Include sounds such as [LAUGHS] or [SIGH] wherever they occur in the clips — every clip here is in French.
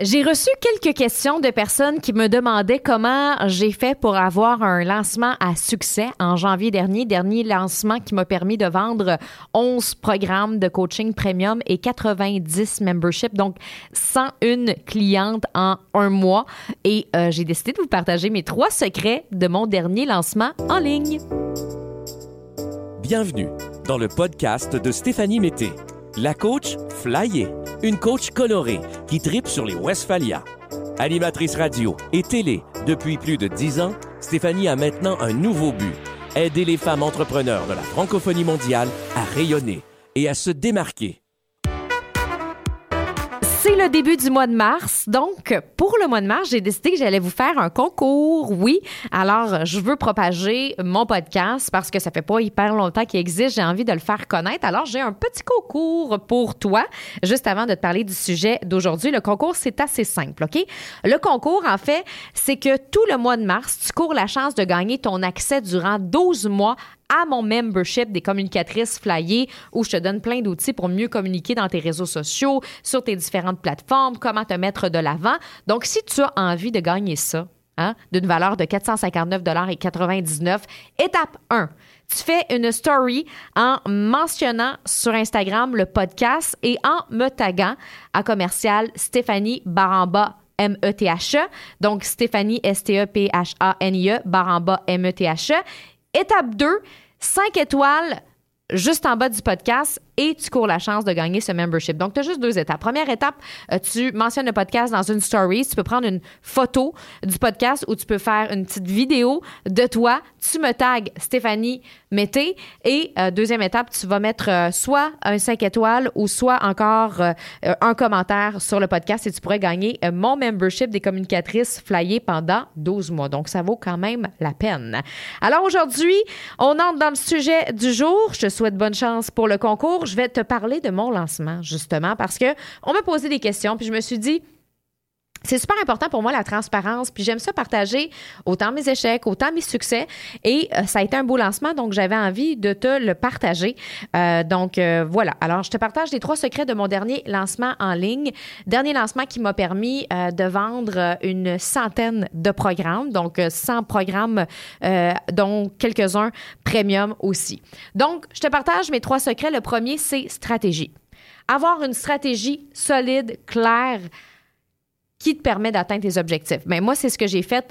J'ai reçu quelques questions de personnes qui me demandaient comment j'ai fait pour avoir un lancement à succès en janvier dernier, dernier lancement qui m'a permis de vendre 11 programmes de coaching premium et 90 memberships, donc 101 clientes en un mois. Et euh, j'ai décidé de vous partager mes trois secrets de mon dernier lancement en ligne. Bienvenue dans le podcast de Stéphanie Mété, la coach flyée une coach colorée qui tripe sur les Westphalia. Animatrice radio et télé depuis plus de dix ans, Stéphanie a maintenant un nouveau but aider les femmes entrepreneurs de la francophonie mondiale à rayonner et à se démarquer. C'est le début du mois de mars. Donc, pour le mois de mars, j'ai décidé que j'allais vous faire un concours. Oui. Alors, je veux propager mon podcast parce que ça fait pas hyper longtemps qu'il existe. J'ai envie de le faire connaître. Alors, j'ai un petit concours pour toi. Juste avant de te parler du sujet d'aujourd'hui, le concours, c'est assez simple, OK? Le concours, en fait, c'est que tout le mois de mars, tu cours la chance de gagner ton accès durant 12 mois à mon membership des communicatrices flyées où je te donne plein d'outils pour mieux communiquer dans tes réseaux sociaux, sur tes différentes plateformes, comment te mettre de l'avant. Donc, si tu as envie de gagner ça, hein, d'une valeur de 459,99 étape 1, tu fais une story en mentionnant sur Instagram le podcast et en me taguant à commercial Stéphanie Baramba M-E-T-H-E. E. Donc, Stéphanie, S-T-E-P-H-A-N-I-E, Baramba M-E-T-H-E. Étape 2, 5 étoiles juste en bas du podcast et tu cours la chance de gagner ce membership. Donc, tu as juste deux étapes. Première étape, euh, tu mentionnes le podcast dans une story. Tu peux prendre une photo du podcast ou tu peux faire une petite vidéo de toi. Tu me tags Stéphanie Mété. Et euh, deuxième étape, tu vas mettre euh, soit un 5 étoiles ou soit encore un commentaire sur le podcast et tu pourrais gagner mon membership des communicatrices flyées pendant 12 mois. Donc, ça vaut quand même la peine. Alors, aujourd'hui, on entre dans le sujet du jour. Je te souhaite bonne chance pour le concours je vais te parler de mon lancement, justement, parce que on m'a posé des questions, puis je me suis dit, c'est super important pour moi la transparence, puis j'aime ça partager autant mes échecs, autant mes succès. Et euh, ça a été un beau lancement, donc j'avais envie de te le partager. Euh, donc euh, voilà. Alors je te partage les trois secrets de mon dernier lancement en ligne, dernier lancement qui m'a permis de vendre une centaine de programmes, donc 100 programmes, dont quelques-uns premium aussi. Donc je te partage mes trois secrets. Le premier c'est stratégie. Avoir une stratégie solide, claire qui te permet d'atteindre tes objectifs. Mais moi, c'est ce que j'ai fait.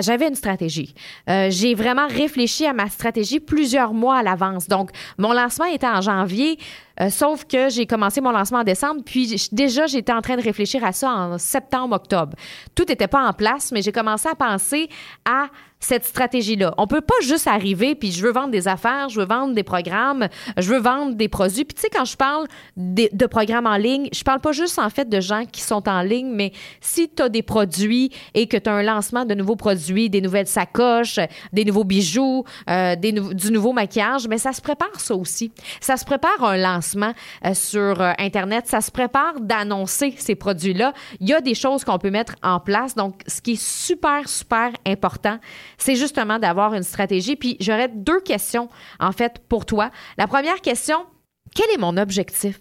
j'avais une stratégie. Euh, j'ai vraiment réfléchi à ma stratégie plusieurs mois à l'avance. Donc, mon lancement était en janvier. Euh, sauf que j'ai commencé mon lancement en décembre, puis déjà, j'étais en train de réfléchir à ça en septembre, octobre. Tout n'était pas en place, mais j'ai commencé à penser à cette stratégie-là. On peut pas juste arriver puis je veux vendre des affaires, je veux vendre des programmes, je veux vendre des produits. Puis tu sais quand je parle de, programmes en ligne, je parle pas juste en fait de gens qui sont en ligne, mais si tu as des produits et que tu as un lancement de nouveaux produits, des nouvelles sacoches, des nouveaux bijoux, euh, du nouveau maquillage, mais ça se prépare ça aussi. Ça se prépare un lancement euh, sur euh, internet, ça se prépare d'annoncer ces produits-là. Il y a des choses qu'on peut mettre en place. Donc ce qui est super super important, c'est justement d'avoir une stratégie. Puis j'aurais deux questions, en fait, pour toi. La première question, quel est mon objectif?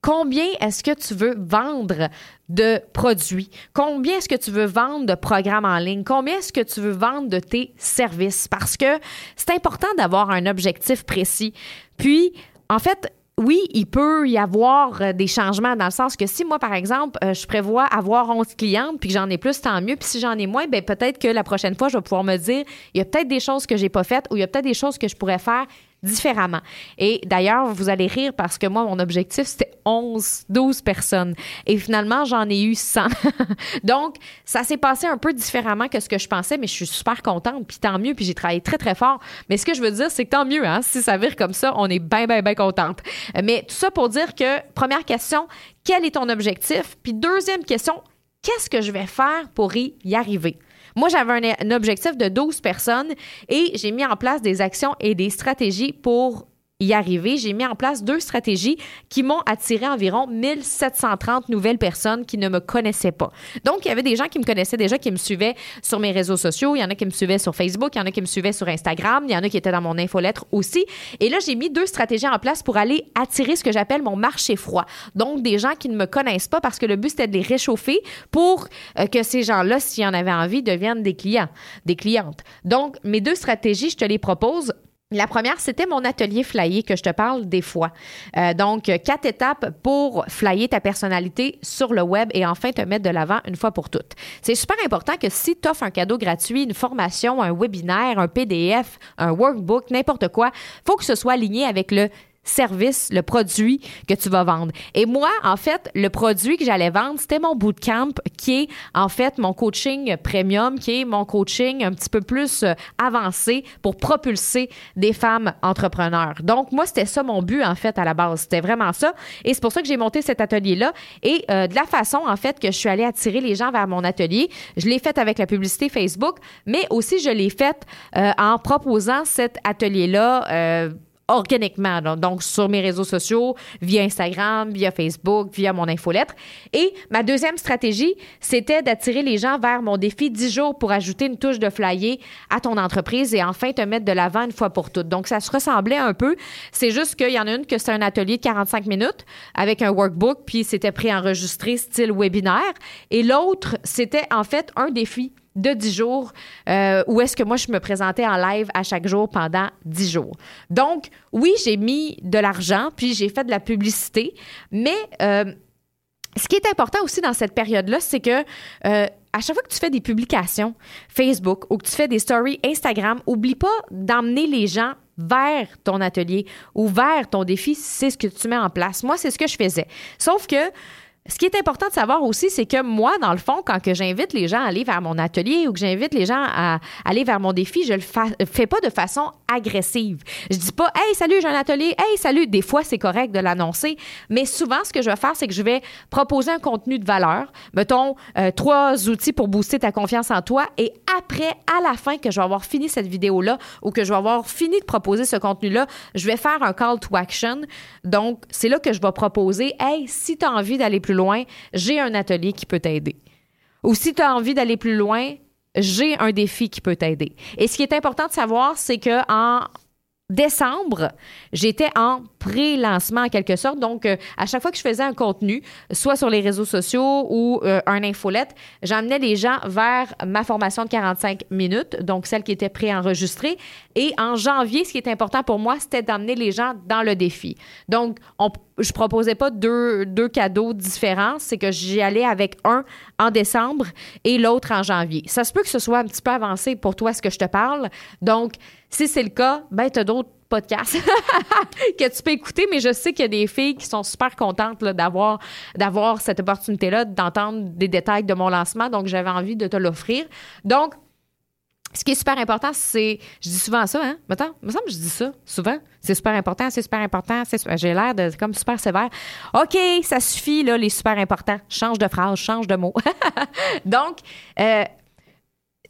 Combien est-ce que tu veux vendre de produits? Combien est-ce que tu veux vendre de programmes en ligne? Combien est-ce que tu veux vendre de tes services? Parce que c'est important d'avoir un objectif précis. Puis, en fait, oui, il peut y avoir euh, des changements dans le sens que si moi, par exemple, euh, je prévois avoir 11 clientes puis que j'en ai plus, tant mieux. Puis si j'en ai moins, ben peut-être que la prochaine fois, je vais pouvoir me dire, il y a peut-être des choses que j'ai pas faites ou il y a peut-être des choses que je pourrais faire différemment. Et d'ailleurs, vous allez rire parce que moi, mon objectif, c'était 11, 12 personnes. Et finalement, j'en ai eu 100. [LAUGHS] Donc, ça s'est passé un peu différemment que ce que je pensais, mais je suis super contente. Puis tant mieux, puis j'ai travaillé très, très fort. Mais ce que je veux dire, c'est que tant mieux, hein, si ça vire comme ça, on est bien, bien, bien contente. Mais tout ça pour dire que, première question, quel est ton objectif? Puis deuxième question, qu'est-ce que je vais faire pour y arriver? Moi, j'avais un, objectif de 12 personnes et j'ai mis en place des actions et des stratégies pour y arriver, j'ai mis en place deux stratégies qui m'ont attiré environ 1730 nouvelles personnes qui ne me connaissaient pas. Donc, il y avait des gens qui me connaissaient déjà, qui me suivaient sur mes réseaux sociaux. Il y en a qui me suivaient sur Facebook, il y en a qui me suivaient sur Instagram, il y en a qui étaient dans mon infolettre aussi. Et là, j'ai mis deux stratégies en place pour aller attirer ce que j'appelle mon marché froid. Donc, des gens qui ne me connaissent pas parce que le but, c'était de les réchauffer pour euh, que ces gens-là, s'ils en avaient envie, deviennent des clients, des clientes. Donc, mes deux stratégies, je te les propose la première, c'était mon atelier flyer que je te parle des fois. Euh, donc, quatre étapes pour flyer ta personnalité sur le web et enfin te mettre de l'avant une fois pour toutes. C'est super important que si tu offres un cadeau gratuit, une formation, un webinaire, un PDF, un workbook, n'importe quoi, faut que ce soit aligné avec le service, le produit que tu vas vendre. Et moi, en fait, le produit que j'allais vendre, c'était mon bootcamp qui est en fait mon coaching premium, qui est mon coaching un petit peu plus euh, avancé pour propulser des femmes entrepreneurs. Donc, moi, c'était ça mon but, en fait, à la base. C'était vraiment ça. Et c'est pour ça que j'ai monté cet atelier-là. Et euh, de la façon, en fait, que je suis allée attirer les gens vers mon atelier, je l'ai fait avec la publicité Facebook, mais aussi je l'ai fait euh, en proposant cet atelier-là organiquement, donc sur mes réseaux sociaux, via Instagram, via Facebook, via mon infolettre. Et ma deuxième stratégie, c'était d'attirer les gens vers mon défi 10 jours pour ajouter une touche de flyer à ton entreprise et enfin te mettre de l'avant une fois pour toutes. Donc, ça se ressemblait un peu. C'est juste qu'il y en a une que c'est un atelier de 45 minutes avec un workbook, puis c'était préenregistré style webinaire. Et l'autre, c'était en fait un défi de 10 jours euh, où est-ce que moi, je me présentais en live à chaque jour pendant 10 jours. Donc, oui, j'ai mis de l'argent, puis j'ai fait de la publicité, mais euh, ce qui est important aussi dans cette période-là, c'est que euh, à chaque fois que tu fais des publications Facebook ou que tu fais des stories Instagram, oublie pas d'emmener les gens vers ton atelier ou vers ton défi, c'est ce que tu mets en place. Moi, c'est ce que je faisais. Sauf que ce qui est important de savoir aussi, c'est que moi, dans le fond, quand que j'invite les gens à aller vers mon atelier ou que j'invite les gens à aller vers mon défi, je le fais pas de façon agressive. Je dis pas, hey, salut, j'ai un atelier, hey, salut. Des fois, c'est correct de l'annoncer, mais souvent, ce que je vais faire, c'est que je vais proposer un contenu de valeur. Mettons, euh, trois outils pour booster ta confiance en toi. Et après, à la fin, que je vais avoir fini cette vidéo-là ou que je vais avoir fini de proposer ce contenu-là, je vais faire un call to action. Donc, c'est là que je vais proposer, hey, si tu as envie d'aller plus j'ai un atelier qui peut t'aider. Ou si tu as envie d'aller plus loin, j'ai un défi qui peut t'aider. Et ce qui est important de savoir, c'est que en décembre, j'étais en pré-lancement en quelque sorte. Donc, euh, à chaque fois que je faisais un contenu, soit sur les réseaux sociaux ou euh, un infolette, j'emmenais les gens vers ma formation de 45 minutes, donc celle qui était pré-enregistrée. Et en janvier, ce qui est important pour moi, c'était d'emmener les gens dans le défi. Donc, on, je proposais pas deux, deux cadeaux différents, c'est que j'y allais avec un en décembre et l'autre en janvier. Ça se peut que ce soit un petit peu avancé pour toi ce que je te parle. Donc, si c'est le cas, ben, tu as d'autres podcasts [LAUGHS] que tu peux écouter, mais je sais qu'il y a des filles qui sont super contentes d'avoir, d'avoir cette opportunité-là, d'entendre des détails de mon lancement. Donc, j'avais envie de te l'offrir. Donc, ce qui est super important, c'est. Je dis souvent ça, hein? Attends, il me semble que je dis ça souvent. C'est super important, c'est super important. J'ai l'air de comme super sévère. OK, ça suffit, là, les super importants. Change de phrase, change de mot. [LAUGHS] Donc, euh,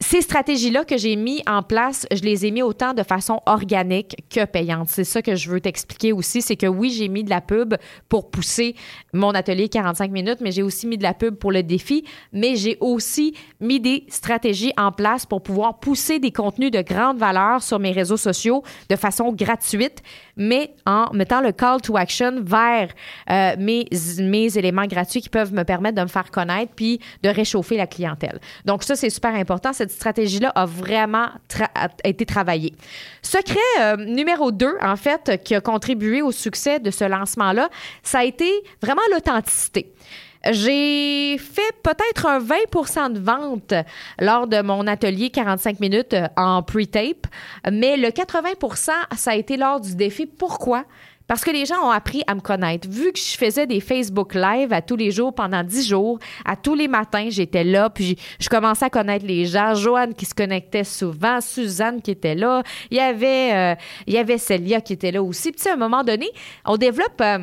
ces stratégies-là que j'ai mis en place, je les ai mis autant de façon organique que payante. C'est ça que je veux t'expliquer aussi, c'est que oui, j'ai mis de la pub pour pousser mon atelier 45 minutes, mais j'ai aussi mis de la pub pour le défi, mais j'ai aussi mis des stratégies en place pour pouvoir pousser des contenus de grande valeur sur mes réseaux sociaux de façon gratuite, mais en mettant le call to action vers euh, mes, mes éléments gratuits qui peuvent me permettre de me faire connaître puis de réchauffer la clientèle. Donc ça, c'est super important. Cette stratégie-là a vraiment été travaillée. Secret euh, numéro 2, en fait, qui a contribué au succès de ce lancement-là, ça a été vraiment l'authenticité. J'ai fait peut-être un 20% de vente lors de mon atelier 45 minutes euh, en pre-tape, mais le 80% ça a été lors du défi. Pourquoi? Parce que les gens ont appris à me connaître. Vu que je faisais des Facebook Live à tous les jours pendant dix jours, à tous les matins, j'étais là, puis je commençais à connaître les gens. Joanne qui se connectait souvent, Suzanne qui était là, il y avait, euh, il y avait Célia qui était là aussi. Puis à un moment donné, on développe... Euh,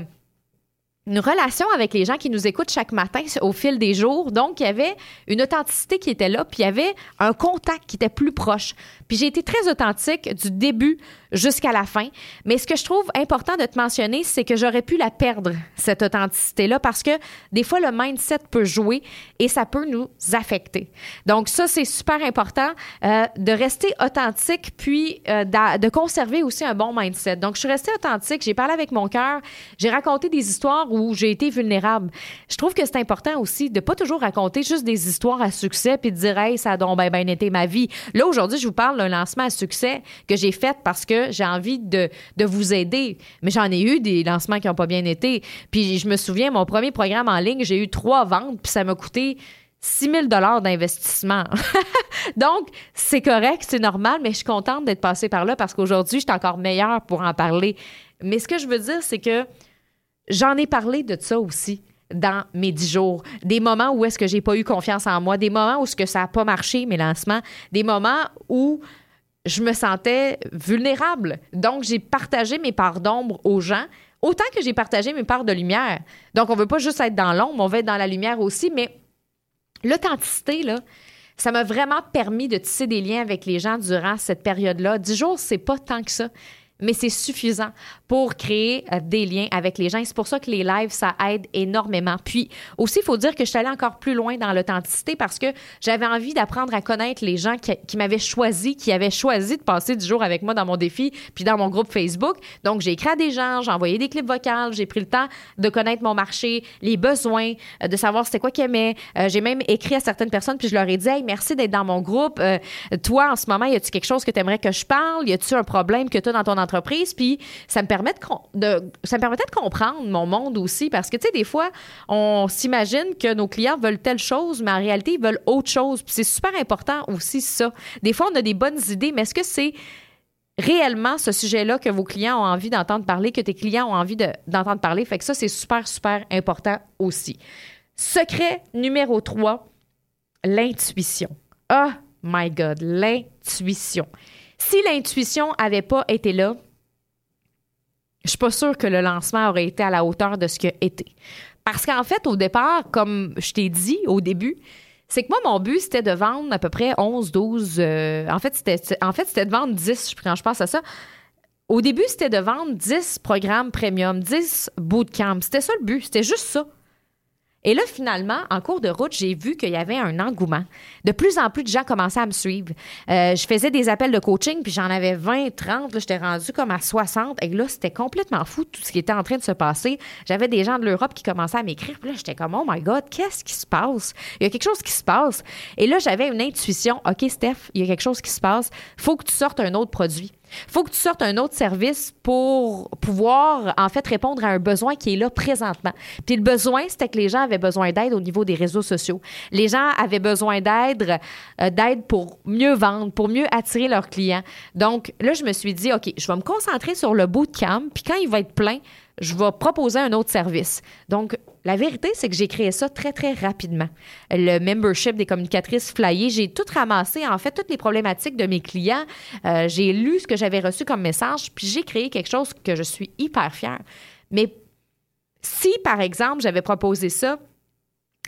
une relation avec les gens qui nous écoutent chaque matin au fil des jours. Donc, il y avait une authenticité qui était là, puis il y avait un contact qui était plus proche. Puis j'ai été très authentique du début jusqu'à la fin. Mais ce que je trouve important de te mentionner, c'est que j'aurais pu la perdre, cette authenticité-là, parce que des fois, le mindset peut jouer et ça peut nous affecter. Donc, ça, c'est super important euh, de rester authentique, puis euh, de conserver aussi un bon mindset. Donc, je suis restée authentique, j'ai parlé avec mon cœur, j'ai raconté des histoires où j'ai été vulnérable. Je trouve que c'est important aussi de pas toujours raconter juste des histoires à succès puis de dire, hey, ça a donc bien, bien été ma vie. Là, aujourd'hui, je vous parle d'un lancement à succès que j'ai fait parce que j'ai envie de, de vous aider. Mais j'en ai eu des lancements qui n'ont pas bien été. Puis je me souviens, mon premier programme en ligne, j'ai eu trois ventes, puis ça m'a coûté 6 000 d'investissement. [LAUGHS] Donc, c'est correct, c'est normal, mais je suis contente d'être passée par là parce qu'aujourd'hui, je suis encore meilleure pour en parler. Mais ce que je veux dire, c'est que j'en ai parlé de ça aussi dans mes dix jours. Des moments où est-ce que j'ai pas eu confiance en moi, des moments où ce que ça n'a pas marché, mes lancements, des moments où je me sentais vulnérable. Donc, j'ai partagé mes parts d'ombre aux gens, autant que j'ai partagé mes parts de lumière. Donc, on veut pas juste être dans l'ombre, on veut être dans la lumière aussi, mais l'authenticité, là, ça m'a vraiment permis de tisser des liens avec les gens durant cette période-là. Dix jours, c'est pas tant que ça mais c'est suffisant pour créer euh, des liens avec les gens. C'est pour ça que les lives, ça aide énormément. Puis aussi, il faut dire que je suis allée encore plus loin dans l'authenticité parce que j'avais envie d'apprendre à connaître les gens qui, m'avaient choisi, qui avaient choisi de passer du jour avec moi dans mon défi, puis dans mon groupe Facebook. Donc, j'ai écrit à des gens, j'ai envoyé des clips vocaux, j'ai pris le temps de connaître mon marché, les besoins, euh, de savoir c'était quoi qu'ils aimaient. Euh, j'ai même écrit à certaines personnes, puis je leur ai dit, hey, merci d'être dans mon groupe. toi, en ce moment, y a-tu quelque chose que tu aimerais que je parle? Y a-tu un problème que tu as dans ton entreprise. Puis ça me permet de, ça me permettait de comprendre mon monde aussi parce que tu sais des fois on s'imagine que nos clients veulent telle chose, mais en réalité ils veulent autre chose. Puis c'est super important aussi ça. Des fois on a des bonnes idées, mais est-ce que c'est réellement ce sujet-là que vos clients ont envie d'entendre parler, que tes clients ont envie d'entendre parler? Fait que ça, c'est super, super important aussi. Secret numéro 3, l'intuition. Oh my God, l'intuition. Si l'intuition n'avait pas été là, je suis pas sûre que le lancement aurait été à la hauteur de ce qu'il a été. Parce qu'en fait, au départ, comme je t'ai dit au début, c'est que moi, mon but, c'était de vendre à peu près 11, 12. Euh, en fait, c'était en fait, de vendre 10 quand je pense à ça. Au début, c'était de vendre 10 programmes premium, 10 bootcamps. C'était ça le but. C'était juste ça. Et là, finalement, en cours de route, j'ai vu qu'il y avait un engouement. De plus en plus de gens commençaient à me suivre. Euh, je faisais des appels de coaching, puis j'en avais 20, 30. J'étais rendue comme à 60. Et là, c'était complètement fou tout ce qui était en train de se passer. J'avais des gens de l'Europe qui commençaient à m'écrire. Puis là, j'étais comme, oh my God, qu'est-ce qui se passe? Il y a quelque chose qui se passe. Et là, j'avais une intuition. OK, Steph, il y a quelque chose qui se passe. faut que tu sortes un autre produit faut que tu sortes un autre service pour pouvoir, en fait, répondre à un besoin qui est là présentement. Puis le besoin, c'était que les gens avaient besoin d'aide au niveau des réseaux sociaux. Les gens avaient besoin d'aide, euh, d'aide pour mieux vendre, pour mieux attirer leurs clients. Donc là, je me suis dit, OK, je vais me concentrer sur le bootcamp, puis quand il va être plein, je vais proposer un autre service. Donc, la vérité, c'est que j'ai créé ça très, très rapidement. Le membership des communicatrices flyées, j'ai tout ramassé, en fait, toutes les problématiques de mes clients. Euh, j'ai lu ce que j'avais reçu comme message, puis j'ai créé quelque chose que je suis hyper fière. Mais si, par exemple, j'avais proposé ça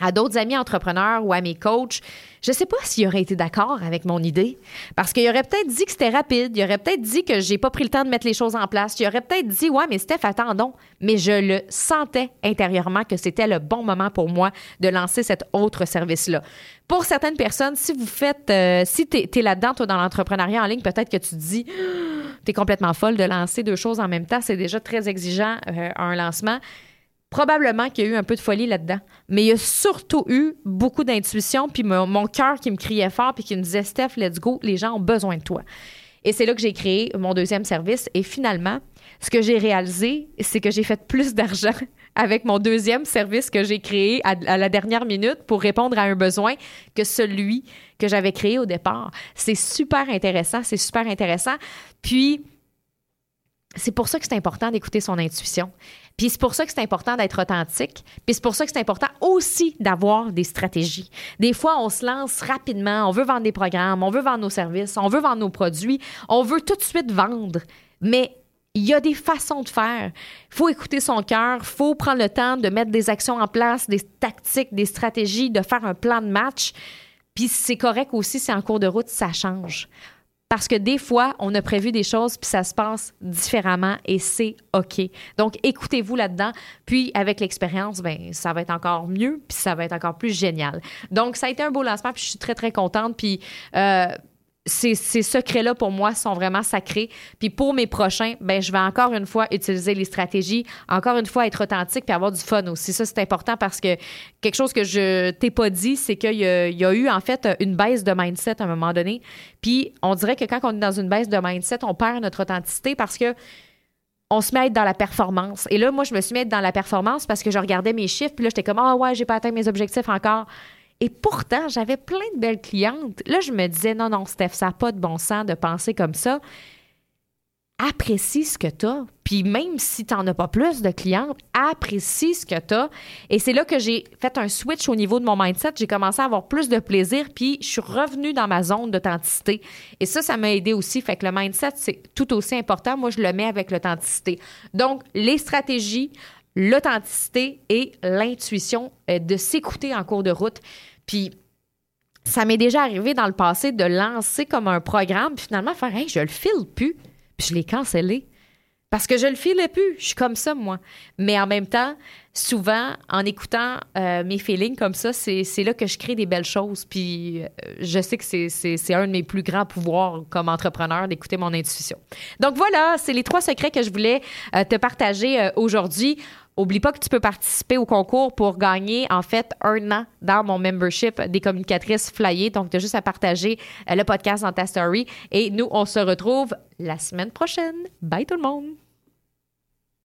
à d'autres amis entrepreneurs ou à mes coachs, je ne sais pas s'ils auraient été d'accord avec mon idée. Parce qu'il aurait peut-être dit que c'était rapide, il aurait peut-être dit que j'ai pas pris le temps de mettre les choses en place, il aurait peut-être dit Ouais, mais Steph, attendons. Mais je le sentais intérieurement que c'était le bon moment pour moi de lancer cet autre service-là. Pour certaines personnes, si vous faites, euh, si tu es, là-dedans, toi, dans l'entrepreneuriat en ligne, peut-être que tu dis [GASPS] Tu es complètement folle de lancer deux choses en même temps. C'est déjà très exigeant, euh, un lancement. Probablement qu'il y a eu un peu de folie là-dedans. Mais il y a surtout eu beaucoup d'intuition, puis mon, cœur qui me criait fort, puis qui me disait Steph, let's go, les gens ont besoin de toi. Et c'est là que j'ai créé mon deuxième service. Et finalement, ce que j'ai réalisé, c'est que j'ai fait plus d'argent [LAUGHS] avec mon deuxième service que j'ai créé à, la dernière minute pour répondre à un besoin que celui que j'avais créé au départ. C'est super intéressant, c'est super intéressant. Puis, c'est pour ça que c'est important d'écouter son intuition. Puis c'est pour ça que c'est important d'être authentique. Puis c'est pour ça que c'est important aussi d'avoir des stratégies. Des fois, on se lance rapidement, on veut vendre des programmes, on veut vendre nos services, on veut vendre nos produits, on veut tout de suite vendre. Mais il y a des façons de faire. Il faut écouter son cœur, il faut prendre le temps de mettre des actions en place, des tactiques, des stratégies, de faire un plan de match. Puis c'est correct aussi si en cours de route, ça change. Parce que des fois, on a prévu des choses, puis ça se passe différemment et c'est OK. Donc, écoutez-vous là-dedans. Puis, avec l'expérience, ben, ça va être encore mieux, puis ça va être encore plus génial. Donc, ça a été un beau lancement, puis je suis très, très contente. Puis, euh, ces, secrets-là, pour moi, sont vraiment sacrés. Puis pour mes prochains, ben, je vais encore une fois utiliser les stratégies, encore une fois être authentique puis avoir du fun aussi. Ça, c'est important parce que quelque chose que je t'ai pas dit, c'est qu'il y, a eu en fait une baisse de mindset à un moment donné. Puis on dirait que quand on est dans une baisse de mindset, on perd notre authenticité parce que on se met à être dans la performance. Et là, moi, je me suis mis à être dans la performance parce que je regardais mes chiffres, puis là, j'étais comme, ah ouais, j'ai pas atteint mes objectifs encore. Et pourtant, j'avais plein de belles clientes. Là, je me disais, non, non, Steph, ça n'a pas de bon sens de penser comme ça. Apprécie ce que tu as. Puis même si tu n'en as pas plus de clientes, apprécie ce que tu as. Et c'est là que j'ai fait un switch au niveau de mon mindset. J'ai commencé à avoir plus de plaisir, puis je suis revenue dans ma zone d'authenticité. Et ça, ça m'a aidé aussi. Fait que le mindset, c'est tout aussi important. Moi, je le mets avec l'authenticité. Donc, les stratégies, l'authenticité et l'intuition euh, de s'écouter en cours de route. Puis ça m'est déjà arrivé dans le passé de lancer comme un programme, puis finalement faire Hey, je le file plus, puis je l'ai cancellé. Parce que je le filais plus. Je suis comme ça, moi. Mais en même temps, souvent, en écoutant euh, mes feelings comme ça, c'est là que je crée des belles choses. Puis euh, je sais que c'est un de mes plus grands pouvoirs comme entrepreneur d'écouter mon intuition. Donc voilà, c'est les trois secrets que je voulais te partager aujourd'hui. Oublie pas que tu peux participer au concours pour gagner, en fait, un an dans mon membership des communicatrices flyées. Donc, tu as juste à partager euh, le podcast dans ta story. Et nous, on se retrouve la semaine prochaine. Bye tout le monde!